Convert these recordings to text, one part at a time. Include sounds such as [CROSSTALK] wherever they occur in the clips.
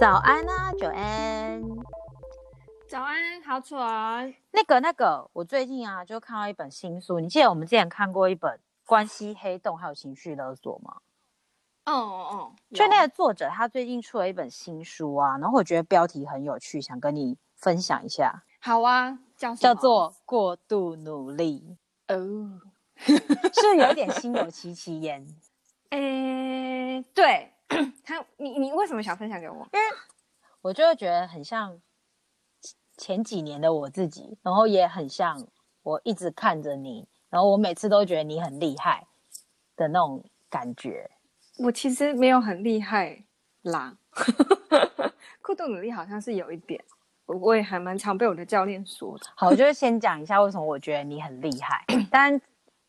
早安啊，九安。早安，好蠢。那个那个，我最近啊就看到一本新书，你记得我们之前看过一本《关系黑洞》还有情绪勒索吗？哦哦哦，就那个作者他最近出了一本新书啊，然后我觉得标题很有趣，想跟你分享一下。好啊，叫叫做过度努力哦，[LAUGHS] 是有点心有戚戚焉？[LAUGHS] 诶、欸，对。[CLEARS THROAT] 他，你你为什么想分享给我？因为我就觉得很像前几年的我自己，然后也很像我一直看着你，然后我每次都觉得你很厉害的那种感觉。我其实没有很厉害啦，过度努力好像是有一点，我我也还蛮常被我的教练说的。好，我就先讲一下为什么我觉得你很厉害，[CLEARS THROAT] 但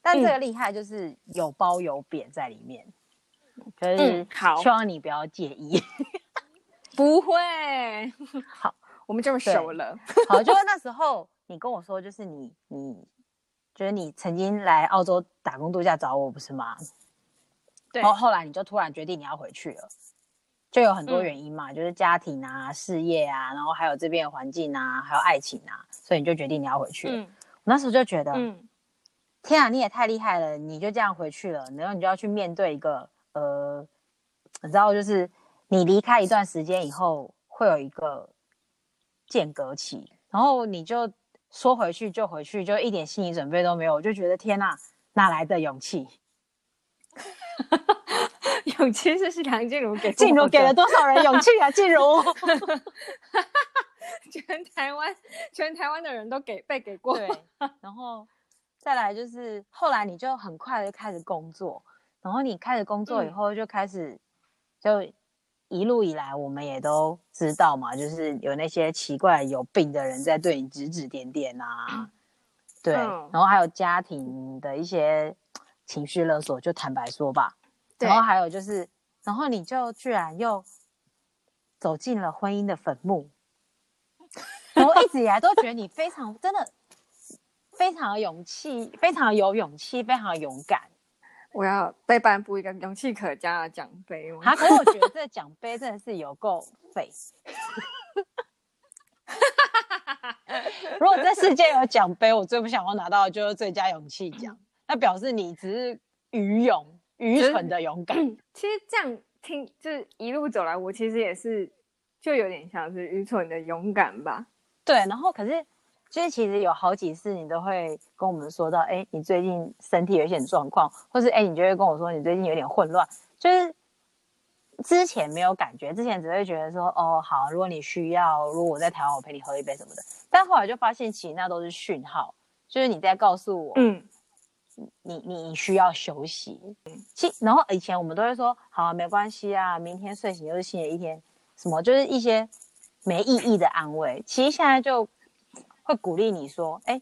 但这个厉害就是有褒有贬在里面。可是，好，希望你不要介意。嗯、[LAUGHS] 不会，好，我们这么熟了。好，就是 [LAUGHS] 那时候你跟我说，就是你，你，就是你曾经来澳洲打工度假找我，不是吗？对。然后后来你就突然决定你要回去了，就有很多原因嘛，嗯、就是家庭啊、事业啊，然后还有这边的环境啊，还有爱情啊，所以你就决定你要回去了。嗯、我那时候就觉得，嗯，天啊，你也太厉害了，你就这样回去了，然后你就要去面对一个。呃，你知道，就是你离开一段时间以后，会有一个间隔期，然后你就说回去就回去，就一点心理准备都没有，我就觉得天哪，哪来的勇气？[LAUGHS] 勇气是梁静茹给静茹给了多少人勇气啊？静茹，[LAUGHS] 全台湾全台湾的人都给被给过，对，然后再来就是后来你就很快的开始工作。然后你开始工作以后，就开始，就一路以来，我们也都知道嘛，就是有那些奇怪有病的人在对你指指点点啊，对，然后还有家庭的一些情绪勒索，就坦白说吧，然后还有就是，然后你就居然又走进了婚姻的坟墓，然后一直以来都觉得你非常真的非常有勇气，非常有勇气，非常勇敢。我要被颁布一个勇气可嘉的奖杯吗？他可是我觉得这个奖杯真的是有够废。如果这世界有奖杯，我最不想要拿到的就是最佳勇气奖。那表示你只是愚勇、愚蠢的勇敢。其实这样听，就是一路走来，我其实也是，就有点像是愚蠢的勇敢吧。对，然后可是。就是其实有好几次，你都会跟我们说到，哎，你最近身体有一些状况，或是哎，你就会跟我说你最近有点混乱。就是之前没有感觉，之前只会觉得说，哦，好，如果你需要，如果我在台湾，我陪你喝一杯什么的。但后来就发现，其实那都是讯号，就是你在告诉我，嗯，你你需要休息。其然后以前我们都会说，好啊，没关系啊，明天睡醒又是新的一天，什么就是一些没意义的安慰。其实现在就。会鼓励你说：“哎，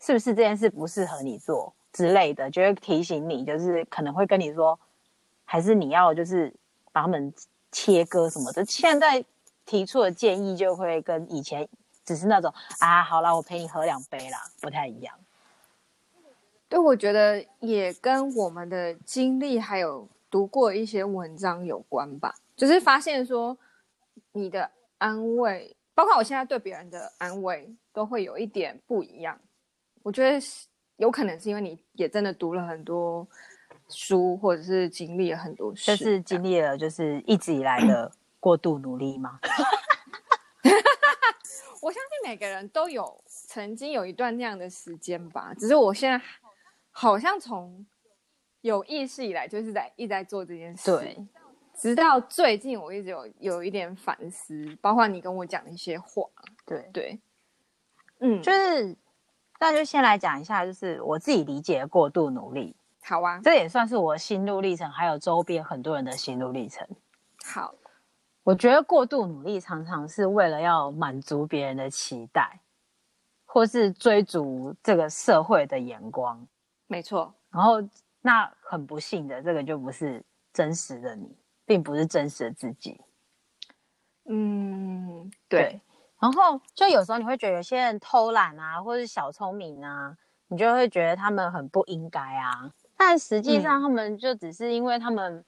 是不是这件事不适合你做之类的？”就会提醒你，就是可能会跟你说，还是你要就是把他们切割什么的。现在提出的建议就会跟以前只是那种啊，好啦，我陪你喝两杯啦，不太一样。对，我觉得也跟我们的经历还有读过一些文章有关吧。就是发现说，你的安慰，包括我现在对别人的安慰。都会有一点不一样，我觉得有可能是因为你也真的读了很多书，或者是经历了很多事，就是经历了就是一直以来的 [LAUGHS] 过度努力吗？[LAUGHS] 我相信每个人都有曾经有一段那样的时间吧，只是我现在好像从有意识以来就是在一直在做这件事，对，直到最近我一直有有一点反思，包括你跟我讲的一些话，对对。嗯，就是，那就先来讲一下，就是我自己理解的过度努力。好啊，这也算是我的心路历程，还有周边很多人的心路历程。好，我觉得过度努力常常是为了要满足别人的期待，或是追逐这个社会的眼光。没错，然后那很不幸的，这个就不是真实的你，并不是真实的自己。嗯，对。对然后就有时候你会觉得有些人偷懒啊，或是小聪明啊，你就会觉得他们很不应该啊。但实际上他们就只是因为他们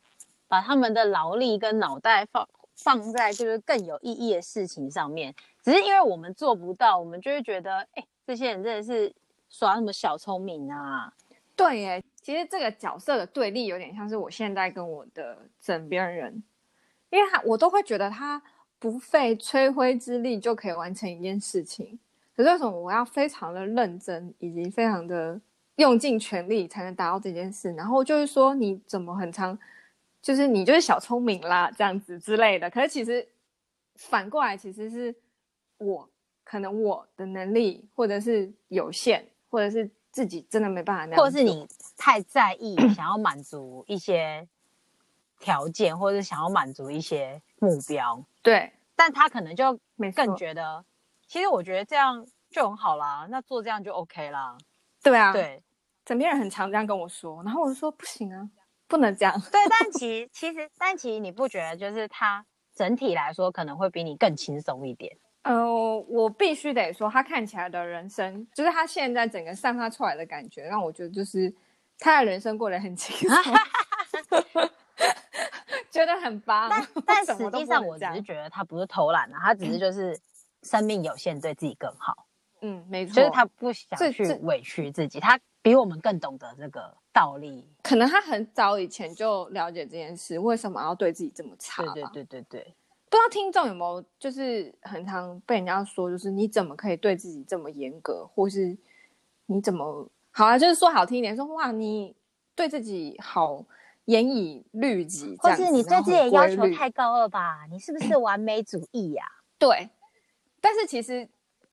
把他们的劳力跟脑袋放放在就是更有意义的事情上面。只是因为我们做不到，我们就会觉得，哎、欸，这些人真的是耍什么小聪明啊？对耶，其实这个角色的对立有点像是我现在跟我的枕边人，因为他我都会觉得他不费吹灰之力就可以完成一件事情，可是为什么我要非常的认真以及非常的用尽全力才能达到这件事？然后就是说你怎么很常，就是你就是小聪明啦这样子之类的。可是其实反过来其实是我可能我的能力或者是有限，或者是。自己真的没办法那样，或者是你太在意，想要满足一些条件，或者是想要满足一些目标，对。但他可能就更觉得，其实我觉得这样就很好啦，那做这样就 OK 啦。对啊，对。枕边人很常这样跟我说，然后我就说不行啊，不能这样。对，但其实其实但其实你不觉得，就是他整体来说可能会比你更轻松一点。呃，我必须得说，他看起来的人生，就是他现在整个散发出来的感觉，让我觉得就是他的人生过得很轻松，[LAUGHS] 觉得很棒。但但实际上，我只是觉得他不是偷懒啊，他只是就是生命有限，对自己更好。嗯，没错，就是他不想去委屈自己，他比我们更懂得这个道理。可能他很早以前就了解这件事，为什么要对自己这么差？对对对对对。不知道听众有没有，就是很常被人家说，就是你怎么可以对自己这么严格，或是你怎么好啊？就是说好听一点，说哇，你对自己好严以律己，或是你对自己的要求太高了吧？你是不是完美主义呀、啊？对，但是其实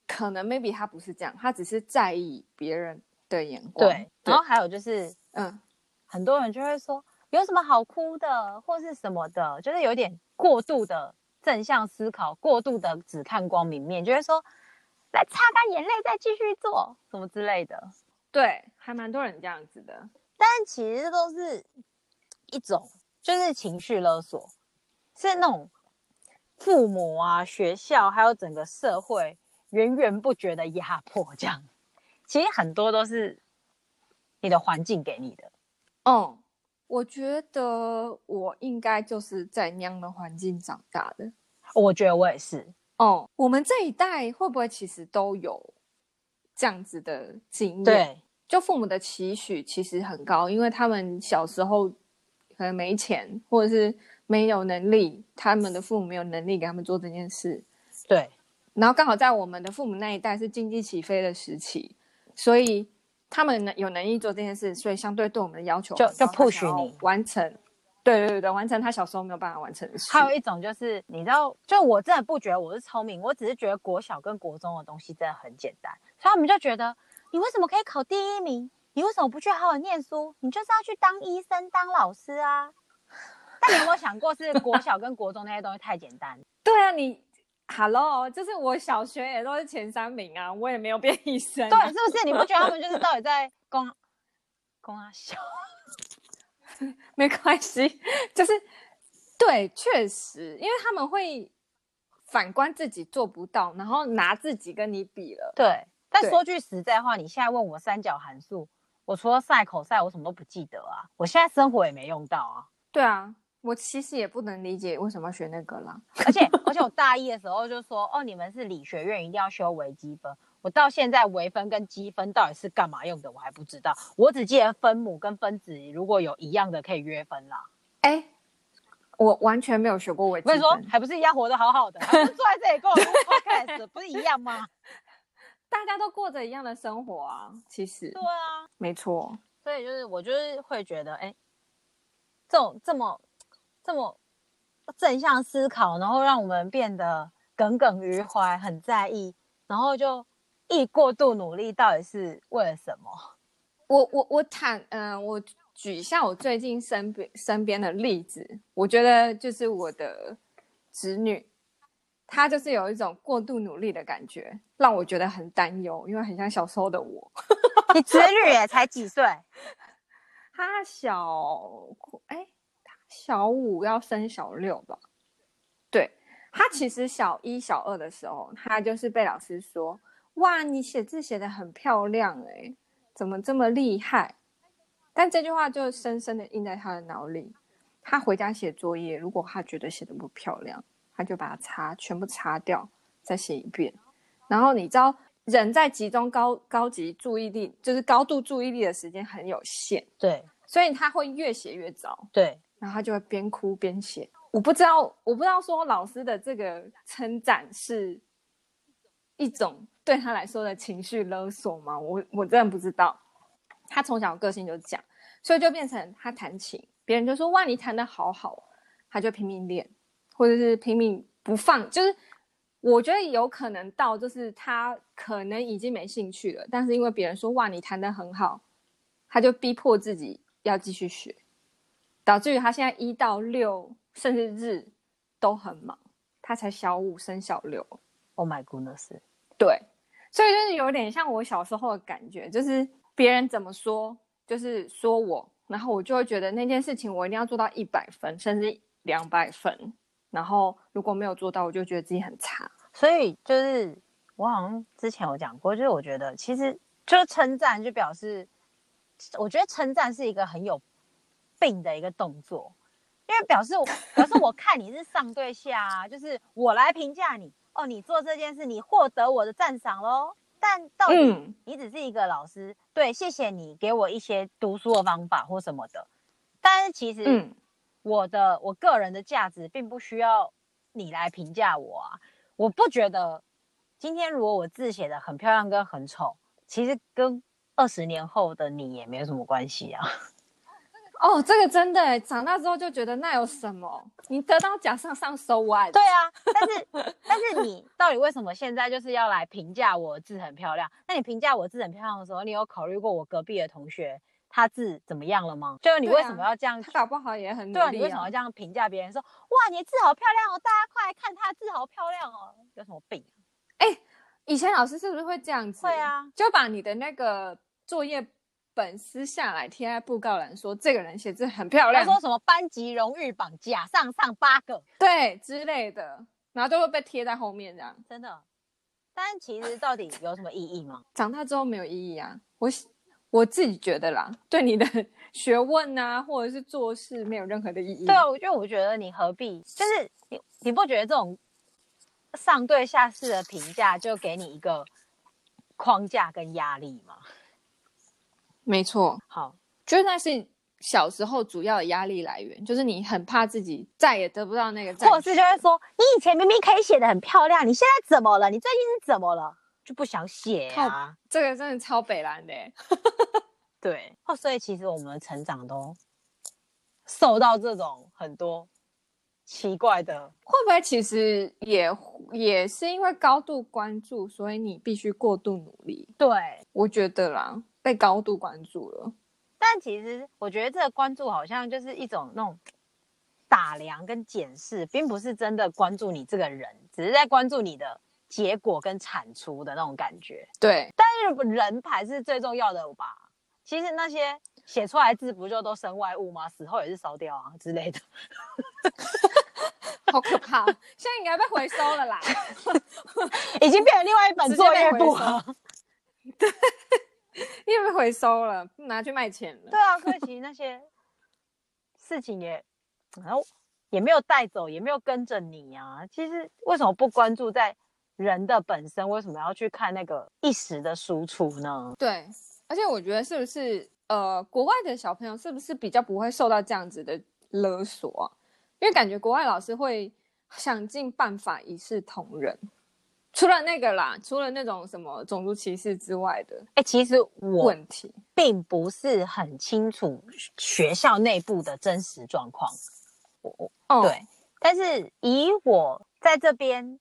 可能 maybe 他不是这样，他只是在意别人的眼光。对，然后还有就是，嗯，很多人就会说有什么好哭的，或是什么的，就是有点过度的。正向思考，过度的只看光明面，就会说来擦干眼泪再继续做什么之类的。对，还蛮多人这样子的。但其实都是一种，就是情绪勒索，是那种父母啊、学校还有整个社会源源不绝的压迫。这样，其实很多都是你的环境给你的。嗯。我觉得我应该就是在那样的环境长大的。我觉得我也是。哦，我们这一代会不会其实都有这样子的经验？对，就父母的期许其实很高，因为他们小时候可能没钱，或者是没有能力，他们的父母没有能力给他们做这件事。对，然后刚好在我们的父母那一代是经济起飞的时期，所以。他们能有能力做这件事，所以相对对我们的要求就就 push 你完成。对对对对，完成他小时候没有办法完成的事。还有一种就是，你知道，就我真的不觉得我是聪明，我只是觉得国小跟国中的东西真的很简单，所以他们就觉得你为什么可以考第一名？你为什么不去好好念书？你就是要去当医生、当老师啊！但你有没有想过，是国小跟国中那些东西太简单？对啊，你。Hello，就是我小学也都是前三名啊，我也没有变医生、啊。对，是不是？你不觉得他们就是到底在攻攻啊小？[LAUGHS] 没关系，就是对，确实，因为他们会反观自己做不到，然后拿自己跟你比了。对，但说句实在话，你现在问我三角函数，我除了赛口赛，我什么都不记得啊。我现在生活也没用到啊。对啊。我其实也不能理解为什么要学那个啦，而且而且我大一的时候就说，哦，你们是理学院，一定要修微积分。我到现在微分跟积分到底是干嘛用的，我还不知道。我只记得分母跟分子如果有一样的可以约分啦。哎，我完全没有学过微积分。我跟你说，还不是一样活得好好的，还不是坐在这里跟我录 podcast，不是一样吗？[LAUGHS] 大家都过着一样的生活啊，其实。对啊，没错。所以就是我就是会觉得，哎，这种这么。这么正向思考，然后让我们变得耿耿于怀，很在意，然后就一过度努力，到底是为了什么？我我我坦嗯、呃，我举一下我最近身边身边的例子，我觉得就是我的侄女，他就是有一种过度努力的感觉，让我觉得很担忧，因为很像小时候的我。你侄女也才几岁？[LAUGHS] 他小哎。小五要升小六吧，对，他其实小一、小二的时候，他就是被老师说：“哇，你写字写的很漂亮诶，怎么这么厉害？”但这句话就深深的印在他的脑里。他回家写作业，如果他觉得写的不漂亮，他就把它擦，全部擦掉，再写一遍。然后你知道，人在集中高高级注意力，就是高度注意力的时间很有限，对，所以他会越写越糟，对，然后他就会边哭边写。我不知道，我不知道说老师的这个称赞是一种对他来说的情绪勒索吗？我我真的不知道。他从小个性就这样，所以就变成他弹琴，别人就说哇，你弹得好好，他就拼命练，或者是拼命不放。就是我觉得有可能到，就是他可能已经没兴趣了，但是因为别人说哇，你弹得很好，他就逼迫自己要继续学，导致于他现在一到六。甚至日都很忙，他才小五升小六。Oh my goodness！对，所以就是有点像我小时候的感觉，就是别人怎么说，就是说我，然后我就会觉得那件事情我一定要做到一百分，甚至两百分。然后如果没有做到，我就觉得自己很差。所以就是我好像之前有讲过，就是我觉得其实就是称赞，就表示我觉得称赞是一个很有病的一个动作。因为表示我表示我看你是上对下啊，就是我来评价你哦，你做这件事你获得我的赞赏喽。但到底你只是一个老师，对，谢谢你给我一些读书的方法或什么的。但是其实我的我个人的价值并不需要你来评价我啊。我不觉得今天如果我字写的很漂亮跟很丑，其实跟二十年后的你也没有什么关系啊。哦，这个真的，长大之后就觉得那有什么？你得到奖上上 so what？对啊，但是但是你到底为什么现在就是要来评价我字很漂亮？那你评价我字很漂亮的时候，你有考虑过我隔壁的同学他字怎么样了吗？就是你为什么要这样？他搞不好也很努力对啊，你为什么要这样评价别人说？说哇，你字好漂亮哦，大家快来看他字好漂亮哦，有什么病？哎，以前老师是不是会这样子？会啊，就把你的那个作业。本私下来贴在布告栏，说这个人写字很漂亮。他说什么班级荣誉榜甲上上八个，对之类的，然后都会被贴在后面这样。真的，但其实到底有什么意义吗？[LAUGHS] 长大之后没有意义啊，我我自己觉得啦，对你的 [LAUGHS] 学问啊，或者是做事没有任何的意义。对啊，因为我觉得你何必，就是你你不觉得这种上对下式的评价就给你一个框架跟压力吗？没错，好，就是那是小时候主要的压力来源，就是你很怕自己再也得不到那个赞，或者是就会说，你以前明明可以写得很漂亮，你现在怎么了？你最近是怎么了？就不想写啊？这个真的超北蓝的，[LAUGHS] 对。哦，所以其实我们的成长都受到这种很多奇怪的，会不会其实也也是因为高度关注，所以你必须过度努力？对，我觉得啦。被高度关注了，但其实我觉得这个关注好像就是一种那种打量跟检视，并不是真的关注你这个人，只是在关注你的结果跟产出的那种感觉。对，但是人才是最重要的吧？其实那些写出来字不就都身外物吗？死后也是烧掉啊之类的，[LAUGHS] 好可怕！现在应该被回收了啦，[LAUGHS] 已经变成另外一本作业簿了。对。[LAUGHS] [LAUGHS] 又被回收了，拿去卖钱了。对啊，可是其实那些事情也，然后也没有带走，也没有跟着你啊。其实为什么不关注在人的本身？为什么要去看那个一时的输出呢？对，而且我觉得是不是呃，国外的小朋友是不是比较不会受到这样子的勒索啊？因为感觉国外老师会想尽办法一视同仁。除了那个啦，除了那种什么种族歧视之外的，哎、欸，其实我问题并不是很清楚学校内部的真实状况。我我、哦、对，但是以我在这边，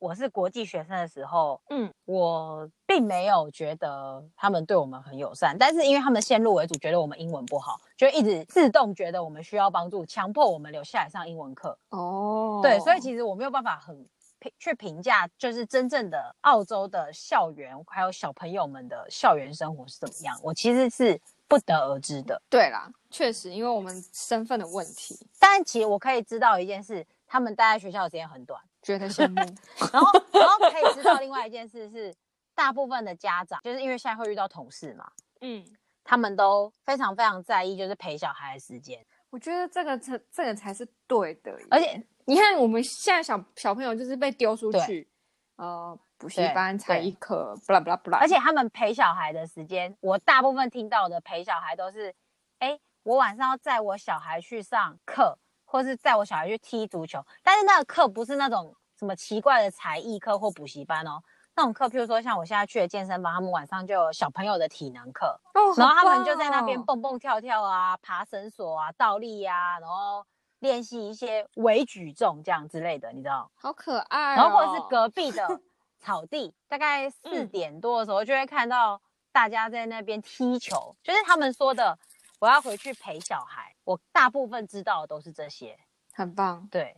我是国际学生的时候，嗯，我并没有觉得他们对我们很友善，但是因为他们先入为主，觉得我们英文不好，就一直自动觉得我们需要帮助，强迫我们留下来上英文课。哦，对，所以其实我没有办法很。评去评价，就是真正的澳洲的校园，还有小朋友们的校园生活是怎么样，我其实是不得而知的。对啦，确实，因为我们身份的问题。但其实我可以知道一件事，他们待在学校的时间很短，觉得羡慕。[LAUGHS] 然后，[LAUGHS] 然后可以知道另外一件事是，大部分的家长就是因为现在会遇到同事嘛，嗯，他们都非常非常在意，就是陪小孩的时间。我觉得这个才这个才是对的，而且你看我们现在小小朋友就是被丢出去，呃，补习班、才艺课，不啦不啦不啦，而且他们陪小孩的时间，我大部分听到的陪小孩都是，哎，我晚上要载我小孩去上课，或是载我小孩去踢足球，但是那个课不是那种什么奇怪的才艺课或补习班哦。那种课，譬如说像我现在去的健身房，他们晚上就有小朋友的体能课，哦、然后他们就在那边蹦蹦跳跳啊，爬绳索啊，倒立呀、啊，然后练习一些微举重这样之类的，你知道？好可爱、哦。然后或者是隔壁的 [LAUGHS] 草地，大概四点多的时候，就会看到大家在那边踢球，嗯、就是他们说的我要回去陪小孩。我大部分知道的都是这些，很棒。对。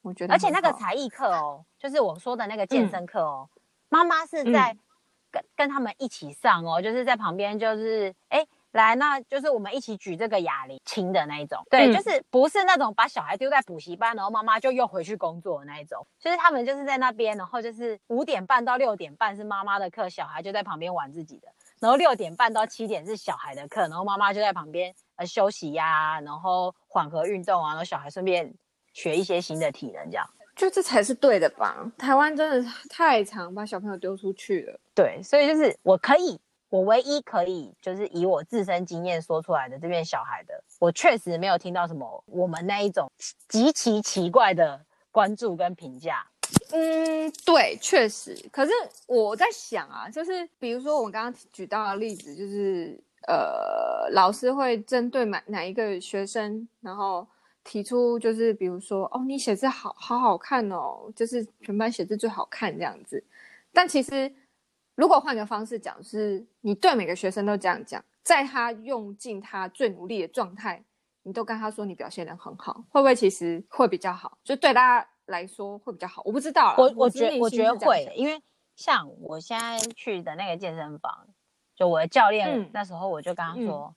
我觉得，而且那个才艺课哦，就是我说的那个健身课哦，妈妈、嗯、是在跟、嗯、跟他们一起上哦，就是在旁边，就是哎，来，那就是我们一起举这个哑铃轻的那一种，对，嗯、就是不是那种把小孩丢在补习班，然后妈妈就又回去工作的那一种，就是他们就是在那边，然后就是五点半到六点半是妈妈的课，小孩就在旁边玩自己的，然后六点半到七点是小孩的课，然后妈妈就在旁边呃休息呀、啊，然后缓和运动啊，然后小孩顺便。学一些新的体能，这样就这才是对的吧？台湾真的太常把小朋友丢出去了。对，所以就是我可以，我唯一可以就是以我自身经验说出来的这边小孩的，我确实没有听到什么我们那一种极其奇怪的关注跟评价。嗯，对，确实。可是我在想啊，就是比如说我们刚刚举到的例子，就是呃，老师会针对哪哪一个学生，然后。提出就是比如说哦，你写字好好好看哦，就是全班写字最好看这样子。但其实如果换个方式讲，是你对每个学生都这样讲，在他用尽他最努力的状态，你都跟他说你表现的很好，会不会其实会比较好？就对大家来说会比较好。我不知道啦，我我觉得我觉得会，因为像我现在去的那个健身房，就我的教练、嗯、那时候我就跟他说，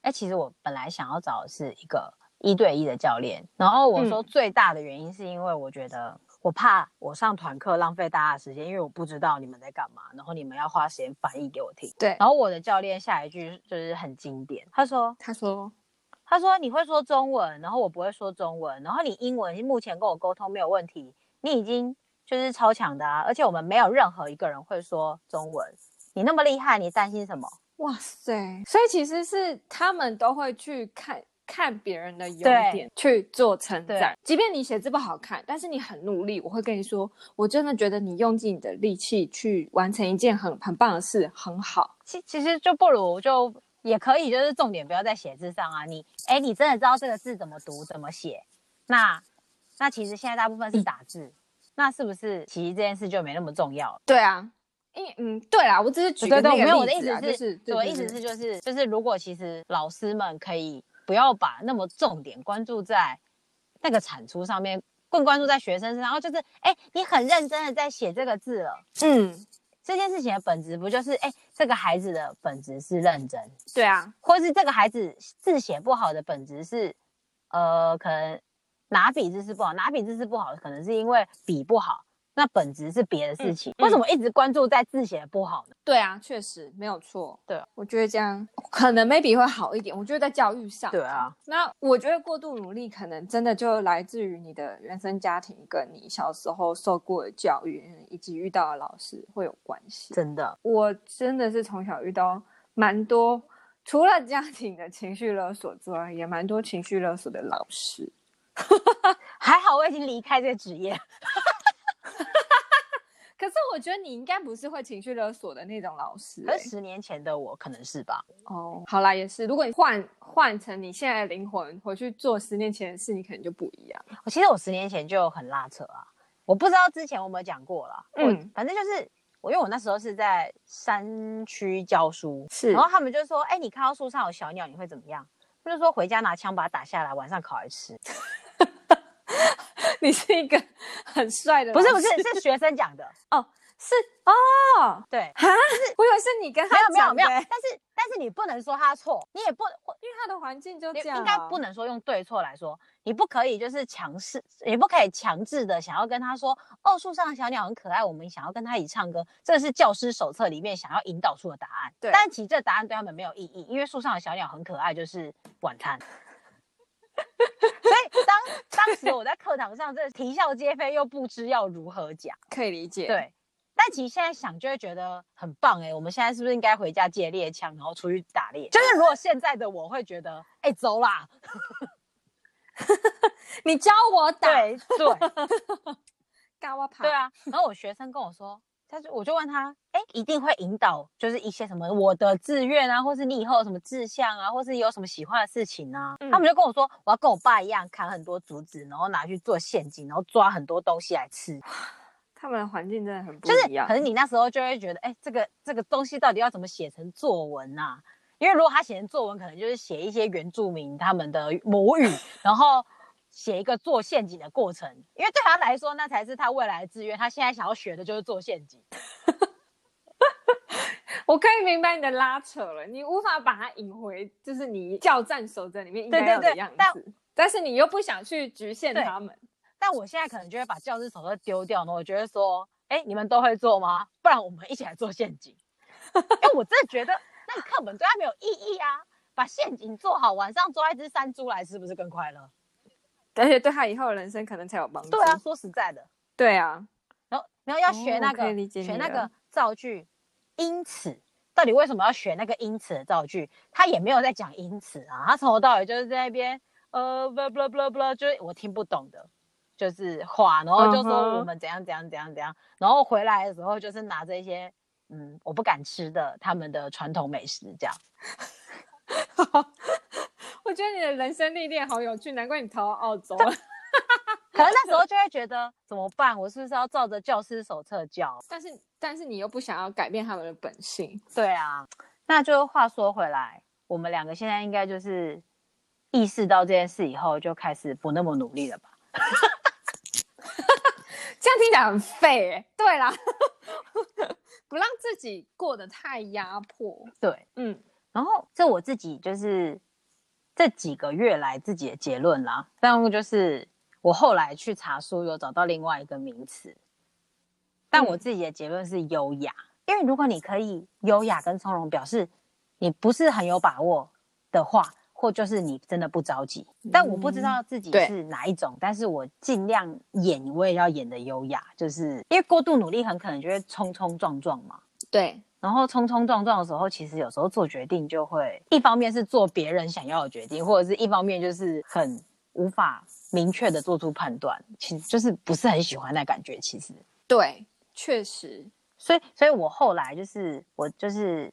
哎、嗯，其实我本来想要找的是一个。一对一的教练，然后我说最大的原因是因为我觉得我怕我上团课浪费大家的时间，因为我不知道你们在干嘛，然后你们要花时间翻译给我听。对，然后我的教练下一句就是很经典，他说：“他说，他说你会说中文，然后我不会说中文，然后你英文目前跟我沟通没有问题，你已经就是超强的啊，而且我们没有任何一个人会说中文，你那么厉害，你担心什么？哇塞！所以其实是他们都会去看。”看别人的优点去做称赞，即便你写字不好看，但是你很努力，我会跟你说，我真的觉得你用尽你的力气去完成一件很很棒的事，很好。其其实就不如就也可以，就是重点不要在写字上啊。你哎，你真的知道这个字怎么读怎么写？那那其实现在大部分是打字，嗯、那是不是其实这件事就没那么重要了？对啊，因为嗯，对啦，我只是举个那个例子、啊、对对对，没有，我的意思是，我的意思是就是就是如果其实老师们可以。不要把那么重点关注在那个产出上面，更关注在学生身上。然后就是，哎，你很认真的在写这个字了，嗯，这件事情的本质不就是，哎，这个孩子的本质是认真，对啊，或是这个孩子字写不好的本质是，呃，可能拿笔姿势不好，拿笔姿势不好，可能是因为笔不好。那本质是别的事情，嗯、为什么一直关注在字写不好呢？对啊，确实没有错。对，我觉得这样可能 maybe 会好一点。我觉得在教育上，对啊。那我觉得过度努力可能真的就来自于你的原生家庭，跟你小时候受过的教育，以及遇到的老师会有关系。真的，我真的是从小遇到蛮多，除了家庭的情绪勒索之外，也蛮多情绪勒索的老师。[LAUGHS] 还好我已经离开这个职业。[LAUGHS] 可是我觉得你应该不是会情绪勒索的那种老师，而十年前的我可能是吧。哦，好啦，也是。如果你换换成你现在的灵魂回去做十年前的事，你可能就不一样。我其实我十年前就很拉扯啊，我不知道之前我有没有讲过啦。嗯，反正就是我，因为我那时候是在山区教书，是，然后他们就说：“哎、欸，你看到树上有小鸟，你会怎么样？”他就说：“回家拿枪把它打下来，晚上烤来吃。”你是一个很帅的，不是不是，是学生讲的哦，是哦，对哈，就是我以为是你跟他没有没有没有，但是但是你不能说他错，你也不，因为他的环境就这样，应该不能说用对错来说，你不可以就是强势，也不可以强制的想要跟他说，哦，树上的小鸟很可爱，我们想要跟他一起唱歌，这是教师手册里面想要引导出的答案，对，但其实这答案对他们没有意义，因为树上的小鸟很可爱就是晚餐。[LAUGHS] 所以当当时我在课堂上，这啼笑皆非，又不知要如何讲，可以理解。对，但其实现在想就会觉得很棒哎、欸，我们现在是不是应该回家借猎枪，然后出去打猎？就是如果现在的我会觉得，哎、欸，走啦，[LAUGHS] 你教我打，对对，[LAUGHS] 干我跑，对啊。然后我学生跟我说。他就我就问他，哎，一定会引导，就是一些什么我的志愿啊，或是你以后有什么志向啊，或是有什么喜欢的事情啊？嗯、他们就跟我说，我要跟我爸一样砍很多竹子，然后拿去做陷阱，然后抓很多东西来吃。他们的环境真的很不一样。就是，可是你那时候就会觉得，哎，这个这个东西到底要怎么写成作文啊？因为如果他写成作文，可能就是写一些原住民他们的母语，然后。写一个做陷阱的过程，因为对他来说，那才是他未来的志愿。他现在想要学的就是做陷阱。[LAUGHS] 我可以明白你的拉扯了，你无法把它引回，就是你教战守则里面应该要的样子。但，但是你又不想去局限他们。但我现在可能就会把教师手册丢掉呢。我觉得说，哎，你们都会做吗？不然我们一起来做陷阱。因为我真的觉得那个课本对他没有意义啊。把陷阱做好，晚上抓一只山猪来是，不是更快乐？而且对他以后的人生可能才有帮助。对啊，说实在的，对啊。然后，然后要学那个，哦、学那个造句。因此，到底为什么要学那个因此的造句？他也没有在讲因此啊，他从头到尾就是在那边呃，blah blah blah blah，就是我听不懂的，就是话，然后就说我们怎样怎样怎样怎样，然后回来的时候就是拿着一些嗯，我不敢吃的他们的传统美食这样。[LAUGHS] 我觉得你的人生历练好有趣，难怪你逃到澳洲了。可能那时候就会觉得怎么办？我是不是要照着教师手册教？但是，但是你又不想要改变他们的本性。对啊，那就话说回来，我们两个现在应该就是意识到这件事以后，就开始不那么努力了吧？[LAUGHS] 这样听起来很废哎。对啦，[LAUGHS] 不让自己过得太压迫。对，嗯。然后这我自己就是。这几个月来自己的结论啦，但就是我后来去查书，有找到另外一个名词，但我自己的结论是优雅，因为如果你可以优雅跟从容，表示你不是很有把握的话，或就是你真的不着急。但我不知道自己是哪一种，但是我尽量演，我也要演的优雅，就是因为过度努力很可能就会冲冲撞撞嘛。对。然后冲冲撞撞的时候，其实有时候做决定就会，一方面是做别人想要的决定，或者是一方面就是很无法明确的做出判断，其实就是不是很喜欢那感觉。其实对，确实，所以所以我后来就是我就是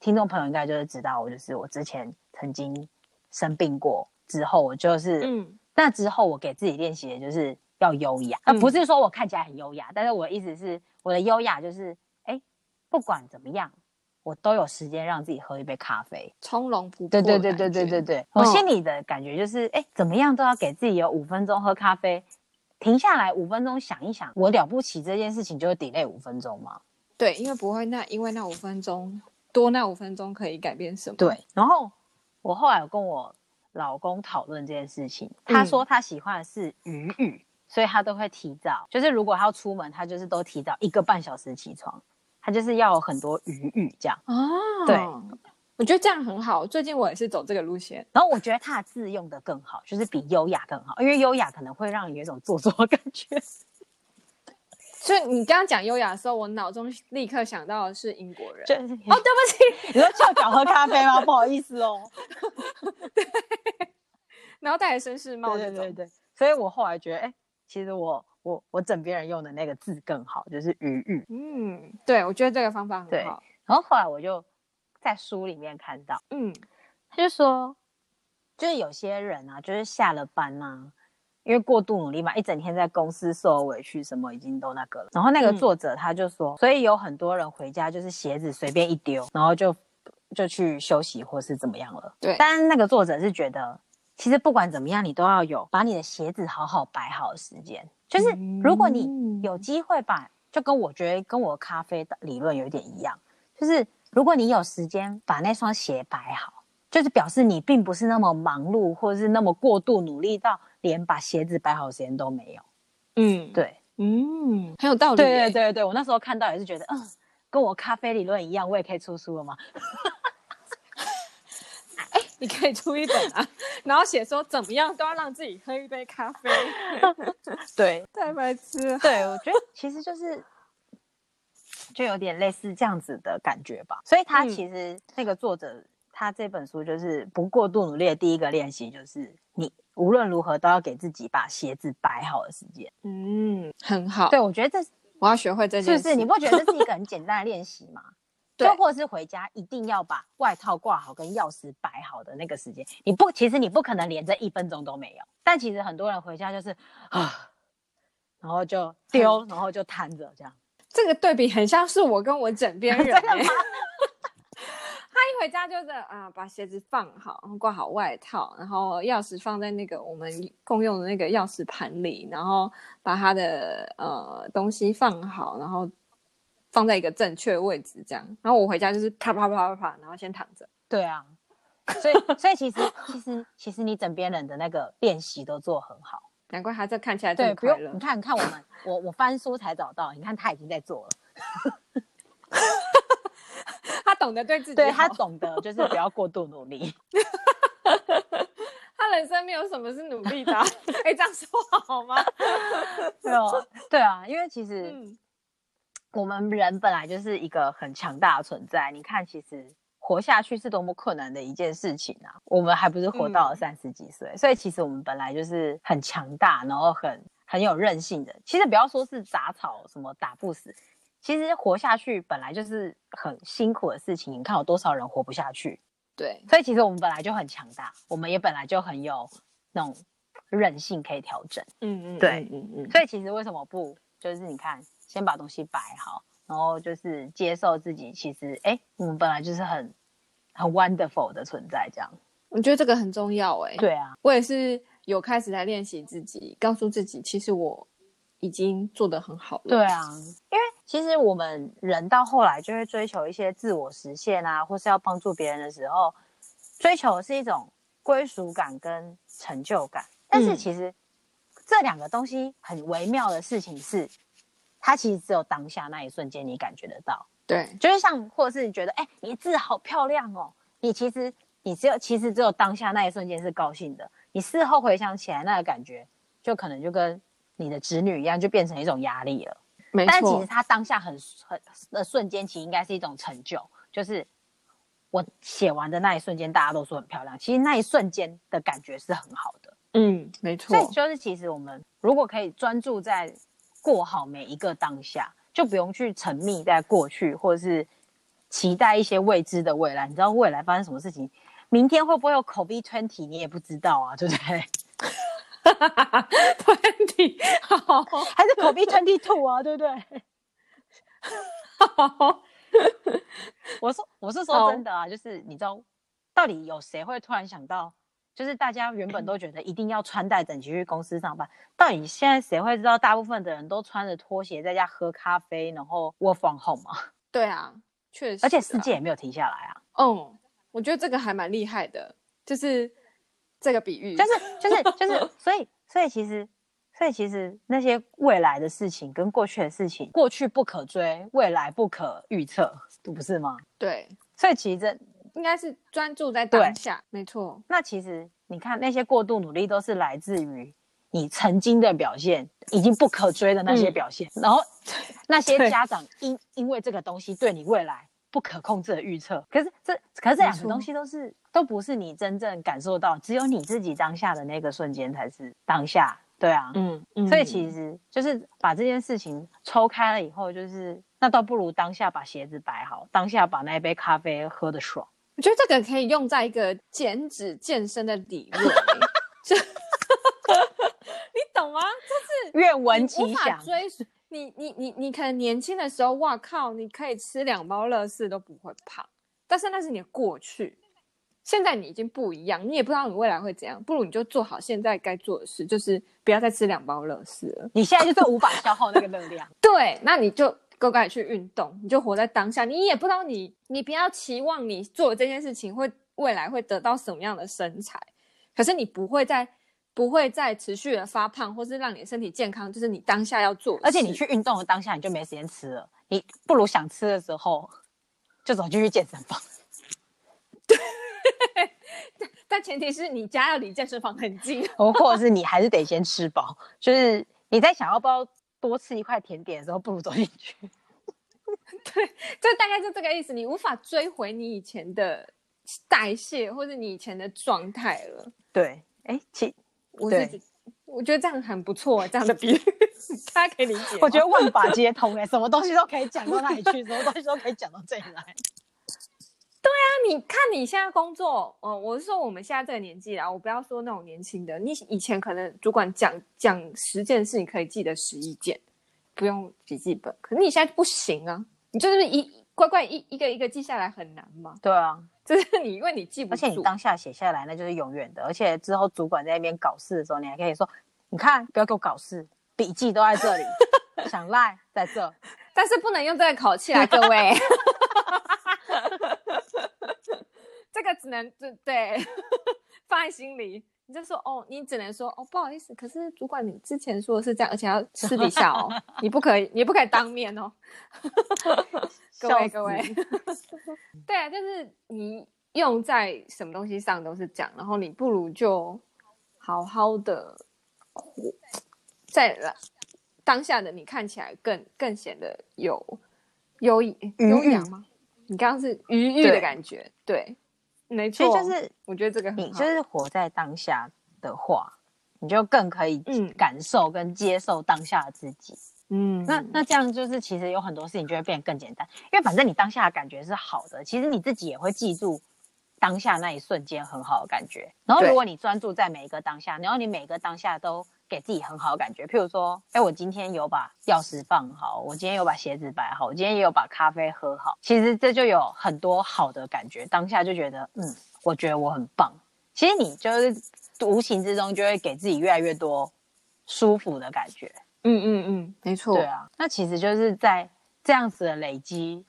听众朋友应该就是知道我就是我之前曾经生病过之后，我就是嗯，那之后我给自己练习的就是要优雅，而、嗯、不是说我看起来很优雅，但是我的意思是我的优雅就是。不管怎么样，我都有时间让自己喝一杯咖啡，从容不迫。对对对对对对对，我心里的感觉就是，哎、嗯，怎么样都要给自己有五分钟喝咖啡，停下来五分钟想一想，我了不起这件事情就会 delay 五分钟吗？对，因为不会，那因为那五分钟多，那五分钟可以改变什么？对。然后我后来有跟我老公讨论这件事情，他说他喜欢的是余裕，所以他都会提早，就是如果他要出门，他就是都提早一个半小时起床。他就是要有很多余裕，这样哦。对，我觉得这样很好。最近我也是走这个路线，然后我觉得他的字用的更好，就是比优雅更好，因为优雅可能会让你有一种做作的感觉。[LAUGHS] 所以你刚刚讲优雅的时候，我脑中立刻想到的是英国人。哦，对不起，你说翘脚喝咖啡吗？[LAUGHS] 不好意思哦。对，然后戴着绅士帽。对对对对。所以我后来觉得，哎，其实我。我我枕别人用的那个字更好，就是余裕。嗯，对，我觉得这个方法很好。对，然后后来我就在书里面看到，嗯，他就说，就是有些人啊，就是下了班啊，因为过度努力嘛，一整天在公司受委屈，什么已经都那个了。然后那个作者他就说，嗯，所以有很多人回家就是鞋子随便一丢，然后就就去休息或是怎么样了。对，但那个作者是觉得，其实不管怎么样，你都要有把你的鞋子好好摆好的时间。就是如果你有机会把，就跟我觉得跟我咖啡的理论有点一样，就是如果你有时间把那双鞋摆好，就是表示你并不是那么忙碌，或者是那么过度努力到连把鞋子摆好时间都没有。嗯，对，嗯，很有道理。对对对对，我那时候看到也是觉得，嗯，跟我咖啡理论一样，我也可以出书了吗？哎，你可以出一本啊，然后写说怎么样都要让自己喝一杯咖啡。[LAUGHS] 对，太白痴了。对，我觉得其实就是就有点类似这样子的感觉吧。所以他其实那个作者、嗯、他这本书就是不过度努力的第一个练习就是你无论如何都要给自己把鞋子摆好的时间。嗯，很好。对，我觉得这我要学会这件事。是不是？你不觉得这是一个 [LAUGHS] 很简单的练习吗？对，就或者是回家一定要把外套挂好跟钥匙摆好的那个时间，你不，其实你不可能连这一分钟都没有。但其实很多人回家就是啊，然后就丢，然后就瘫着这样。这个对比很像是我跟我枕边人、[LAUGHS] 欸。[LAUGHS] 他一回家就是啊，把鞋子放好，挂好外套，然后钥匙放在那个我们共用的那个钥匙盘里，然后把他的呃东西放好，然后。放在一个正确位置，这样，然后我回家就是啪啪啪啪啪，然后先躺着。对啊，所以所以其实其实其实你枕边人的那个练习都做很好，难怪他这看起来这么快乐。对，不用，你看，你看我们，我我翻书才找到，你看他已经在做了。[LAUGHS] 他懂得对自己，对他懂得就是不要过度努力。[LAUGHS] 他人生没有什么是努力的，[LAUGHS] 哎、欸，这样说好吗？对哦，对啊，因为其实。嗯我们人本来就是一个很强大的存在，你看，其实活下去是多么困难的一件事情啊！我们还不是活到了三十几岁，嗯、所以其实我们本来就是很强大，然后很很有韧性的。其实不要说是杂草什么打不死，其实活下去本来就是很辛苦的事情。你看有多少人活不下去？对，所以其实我们本来就很强大，我们也本来就很有那种韧性可以调整。嗯嗯，对，嗯嗯。所以其实为什么不就是你看？先把东西摆好，然后就是接受自己。其实，哎，我们本来就是很很 wonderful 的存在，这样。我觉得这个很重要，哎。对啊，我也是有开始在练习自己，告诉自己，其实我已经做得很好了。对啊，因为其实我们人到后来就会追求一些自我实现啊，或是要帮助别人的时候，追求的是一种归属感跟成就感。但是其实、嗯、这两个东西很微妙的事情是。它其实只有当下那一瞬间你感觉得到，对，就是像，或者是你觉得，哎、欸，你字好漂亮哦，你其实你只有其实只有当下那一瞬间是高兴的，你事后回想起来那个感觉，就可能就跟你的侄女一样，就变成一种压力了。没错，但其实他当下很很的瞬间，其实应该是一种成就，就是我写完的那一瞬间，大家都说很漂亮，其实那一瞬间的感觉是很好的。嗯，没错。所以就是其实我们如果可以专注在。过好每一个当下，就不用去沉迷在过去，或者是期待一些未知的未来。你知道未来发生什么事情？明天会不会有 COVID twenty？你也不知道啊，对不对？Twenty 好，[LAUGHS] [LAUGHS] 还是 COVID twenty two 啊，对不对？[LAUGHS] 我说我是说真的啊，就是你知道，到底有谁会突然想到？就是大家原本都觉得一定要穿戴整齐去公司上班，到底现在谁会知道？大部分的人都穿着拖鞋在家喝咖啡，然后 work from home 吗？[LAUGHS] 对啊，确实，而且世界也没有停下来啊。嗯，我觉得这个还蛮厉害的，就是这个比喻，就是就是就是，所以所以其实所以其实那些未来的事情跟过去的事情，过去不可追，未来不可预测，不是吗？对，所以其实这。应该是专注在当下，没错。那其实你看，那些过度努力都是来自于你曾经的表现，已经不可追的那些表现。嗯、然后 [LAUGHS] 那些家长因因为这个东西对你未来不可控制的预测，可是这可是这两个东西都是都不是你真正感受到，只有你自己当下的那个瞬间才是当下。对啊，嗯，嗯，所以其实就是把这件事情抽开了以后，就是那倒不如当下把鞋子摆好，当下把那一杯咖啡喝的爽。我觉得这个可以用在一个减脂健身的理论，[LAUGHS] 就你懂吗？就是愿闻其详。追你你你你可能年轻的时候，哇靠，你可以吃两包乐事都不会胖，但是那是你的过去。现在你已经不一样，你也不知道你未来会怎样，不如你就做好现在该做的事，就是不要再吃两包乐事了。你现在就是无法消耗那个热量。[LAUGHS] 对，那你就。乖乖去运动，你就活在当下。你也不知道你，你不要期望你做的这件事情会未来会得到什么样的身材，可是你不会再不会再持续的发胖，或是让你的身体健康，就是你当下要做的。而且你去运动的当下，你就没时间吃了。你不如想吃的时候，就走进去健身房。对，[LAUGHS] 但前提是你家要离健身房很近，或或者是你还是得先吃饱，就是你在想要不要多吃一块甜点的时候，不如走进去。[LAUGHS] 对，就大概就这个意思。你无法追回你以前的代谢，或者你以前的状态了。对，哎，其我是我觉得这样很不错，这样的比喻 [LAUGHS] 大家可以理解。我觉得万法皆通，哎，什么东西都可以讲到那里去，什么东西都可以讲到这里来。对啊，你看你现在工作，嗯，我是说我们现在这个年纪啦，我不要说那种年轻的，你以前可能主管讲讲十件事，你可以记得十一件，不用笔记本，可是你现在不行啊，你就是一乖乖一一个一个记下来很难吗？对啊，就是你因为你记不住，而且你当下写下来那就是永远的，而且之后主管在那边搞事的时候，你还可以说，你看不要给我搞事，笔记都在这里，[LAUGHS] 想赖在这，[LAUGHS] 但是不能用这个口气啊，各位。这个只能对对放在心里，你就说哦，你只能说哦，不好意思，可是主管你之前说的是这样，而且要私底下哦，[LAUGHS] 你不可以，你不可以当面哦。[LAUGHS] 各位各位，对啊，就是你用在什么东西上都是这样，然后你不如就好好的活在当下的你看起来更更显得有优优雅吗？你刚刚是愉悦的感觉，对。对没错，就是我觉得这个你就是活在当下的话，你就更可以感受跟接受当下的自己。嗯，那那这样就是其实有很多事情就会变得更简单，因为反正你当下的感觉是好的，其实你自己也会记住当下那一瞬间很好的感觉。然后如果你专注在每一个当下，然后你每一个当下都给自己很好的感觉，譬如说，哎，我今天有把钥匙放好，我今天有把鞋子摆好，我今天也有把咖啡喝好。其实这就有很多好的感觉，当下就觉得，嗯，我觉得我很棒。其实你就是无形之中就会给自己越来越多舒服的感觉。嗯嗯嗯，没错。对啊，那其实就是在这样子的累积，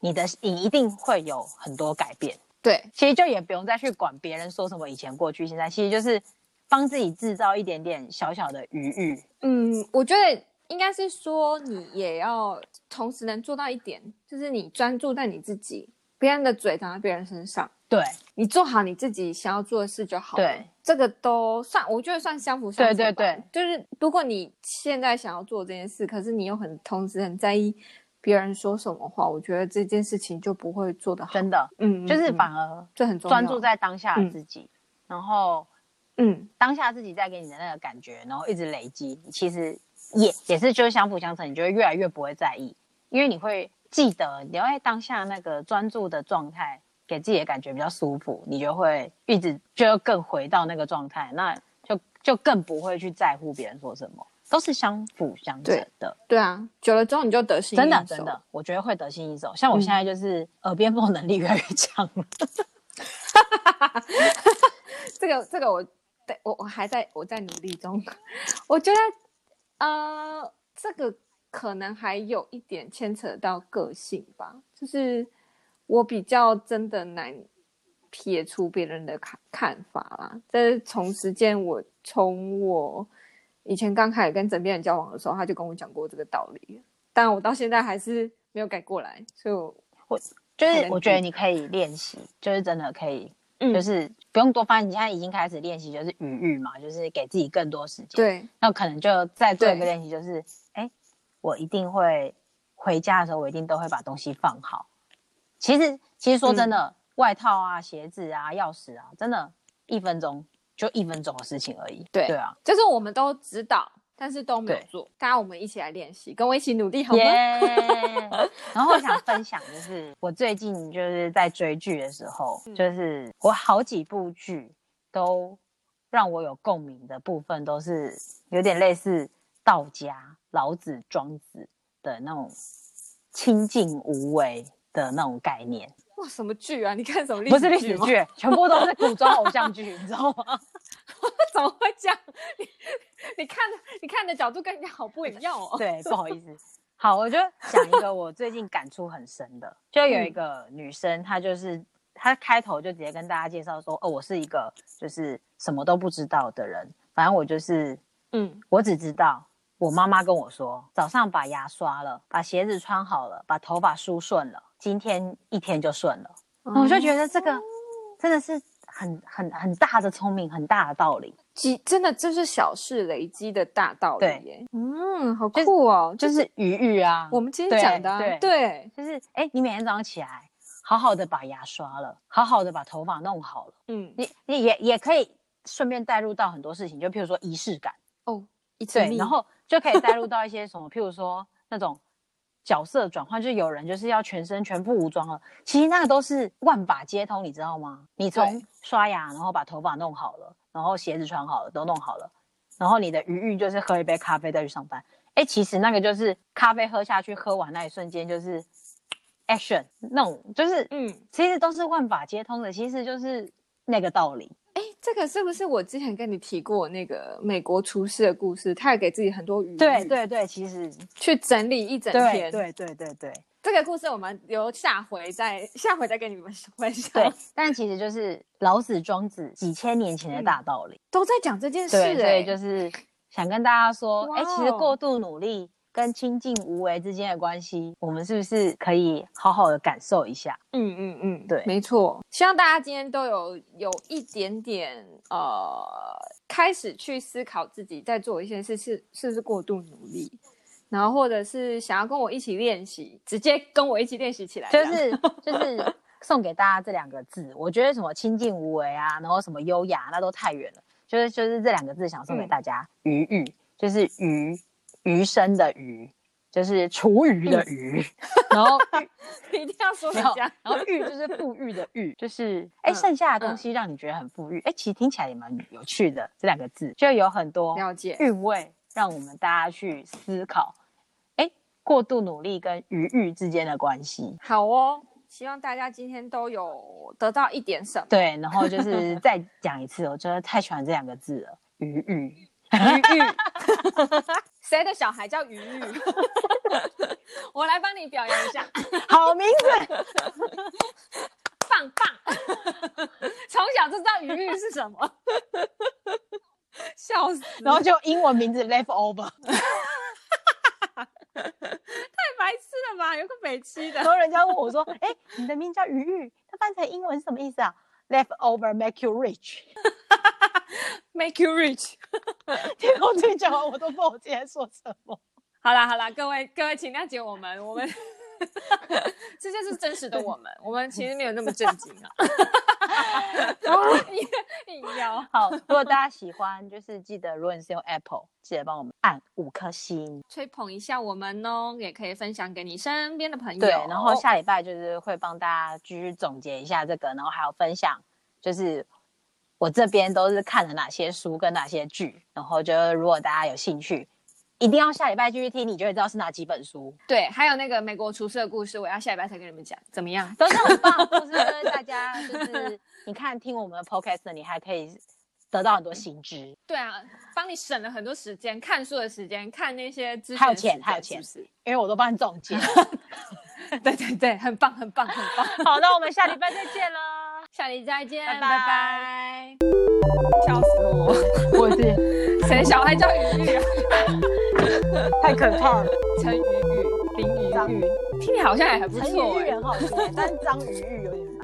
你的你一定会有很多改变。对，其实就也不用再去管别人说什么，以前、过去、现在，其实就是。帮自己制造一点点小小的余裕。嗯，我觉得应该是说，你也要同时能做到一点，就是你专注在你自己，别人的嘴长在别人身上。对，你做好你自己想要做的事就好了。对，这个都算，我觉得算相辅相成。对对对，就是如果你现在想要做这件事，可是你又很同时很在意别人说什么话，我觉得这件事情就不会做得好。真的，嗯，就是反而这很专注在当下的自己，然后。嗯，当下自己带给你的那个感觉，然后一直累积，其实也也是就是相辅相成，你就会越来越不会在意，因为你会记得你要在当下那个专注的状态，给自己的感觉比较舒服，你就会一直就更回到那个状态，那就就更不会去在乎别人说什么，都是相辅相成的。对，对啊，久了之后你就得心。真的真的，我觉得会得心应手。像我现在就是耳边风能力越来越强了。[LAUGHS] 这个这个我。对，我我还在我在努力中，[LAUGHS] 我觉得，呃，这个可能还有一点牵扯到个性吧，就是我比较真的难撇出别人的看看法啦。这是从时间，我从我以前刚开始跟枕边人交往的时候，他就跟我讲过这个道理，但我到现在还是没有改过来，所以我我就是我觉得你可以练习，就是真的可以。嗯，就是不用多翻，你现在已经开始练习，就是余裕嘛，就是给自己更多时间。对，那可能就再做一个练习，就是，哎，我一定会回家的时候，我一定都会把东西放好。其实，其实说真的，嗯、外套啊、鞋子啊、钥匙啊，真的，一分钟就一分钟的事情而已。对，对啊，就是我们都知道。但是都没有做，大家我们一起来练习，跟我一起努力好吗？Yeah! [LAUGHS] 然后我想分享的是，我最近就是在追剧的时候，就是我好几部剧都让我有共鸣的部分，都是有点类似道家、老子、庄子的那种清静无为的那种概念。哇，什么剧啊？你看什么历史剧？不是历史剧，全部都是古装偶像剧，你知道吗？[LAUGHS] 怎么会这样？你 [LAUGHS] 你看的你看的角度跟人家好不一样哦。[LAUGHS] 对，不好意思。好，我就讲一个我最近感触很深的，就有一个女生，她就是她开头就直接跟大家介绍说，哦，我是一个就是什么都不知道的人，反正我就是，嗯，我只知道我妈妈跟我说，早上把牙刷了，把鞋子穿好了，把头发梳顺了，今天一天就顺了。嗯，我就觉得这个真的是。很很很大的聪明，很大的道理。积真的就是小事累积的大道理耶。对嗯，好酷哦，就是、就是余裕啊。我们今天讲的、啊，对，对对就是哎，你每天早上起来，好好的把牙刷了，好好的把头发弄好了。嗯，你你也也可以顺便带入到很多事情，就譬如说仪式感哦，对，然后就可以带入到一些什么，譬如说那种。角色转换，就有人就是要全身全副武装了，其实那个都是万法皆通，你知道吗？你从刷牙，然后把头发弄好了，然后鞋子穿好了，都弄好了，然后你的余裕就是喝一杯咖啡再去上班。哎，其实那个就是咖啡喝下去，喝完那一瞬间就是 action，那种就是嗯，其实都是万法皆通的，其实就是那个道理。哎，这个是不是我之前跟你提过那个美国厨师的故事？他也给自己很多余裕。对对对，其实去整理一整天。对对对对对，这个故事我们留下回再下回再跟你们分享。对，但其实就是老子、庄子几千年前的大道理，都在讲这件事。对，所以就是想跟大家说，哎，其实过度努力。跟清静无为之间的关系，我们是不是可以好好的感受一下？嗯嗯嗯，对，没错。希望大家今天都有有一点点呃，开始去思考自己在做一些事是是不是过度努力，然后或者是想要跟我一起练习，直接跟我一起练习起来。[LAUGHS] 就是就是送给大家这两个字，我觉得什么清静无为啊，然后什么优雅，那都太远了。就是就是这两个字想送给大家，余裕、嗯、就是余。余生的余，就是厨余的余，[LAUGHS] 然后 [LAUGHS] 一定要说一下，然后裕就是富裕的裕，就是哎，剩下的东西让你觉得很富裕，哎，其实听起来也蛮有趣的，这两个字就有很多了解韵味，让我们大家去思考，哎，过度努力跟余裕之间的关系。好哦，希望大家今天都有得到一点什么。对，然后就是再讲一次，我真的太喜欢这两个字了，余裕。[LAUGHS] 谁的小孩叫鱼玉？[LAUGHS] 我来帮你表扬一下，好名字，棒棒！[LAUGHS] 从小就知道鱼玉是什么，笑死！然后就英文名字 leftover，太白痴了吧？有个北七的。然后人家问我说：“哎、欸，你的名叫鱼玉，它翻成英文是什么意思啊？”Leftover make you rich。[LAUGHS] Make you rich，听我自己讲完，我都不知道我今天说什么。[LAUGHS] 好啦好啦，各位各位，请谅解我们，我们 [LAUGHS] 这就是真实的我们，我们其实没有那么正经啊。硬要好，如果大家喜欢，就是记得，如果你是用 Apple，记得帮我们按五颗星，吹捧一下我们哦，也可以分享给你身边的朋友。对，然后下礼拜就是会帮大家继续总结一下这个，然后还有分享，就是。我这边都是看了哪些书跟哪些剧，然后就如果大家有兴趣，一定要下礼拜继续听，你就会知道是哪几本书。对，还有那个美国厨师的故事，我要下礼拜才跟你们讲，怎么样？都是很棒，[LAUGHS] 就是大家就是你看听我们的 podcast，你还可以得到很多新知。对啊，帮你省了很多时间，看书的时间，看那些知识，还有钱，还有钱，是因为我都帮你总结。[LAUGHS] 对对对，很棒，很棒，很棒。好，那我们下礼拜再见了。下期再见，拜拜！笑死我！[LAUGHS] 我是谁？小孩叫鱼鱼啊？[LAUGHS] 太可怕了！陈鱼鱼、林鱼鱼，听你好像也还不错。陈鱼鱼很好听，但是张鱼鱼有点。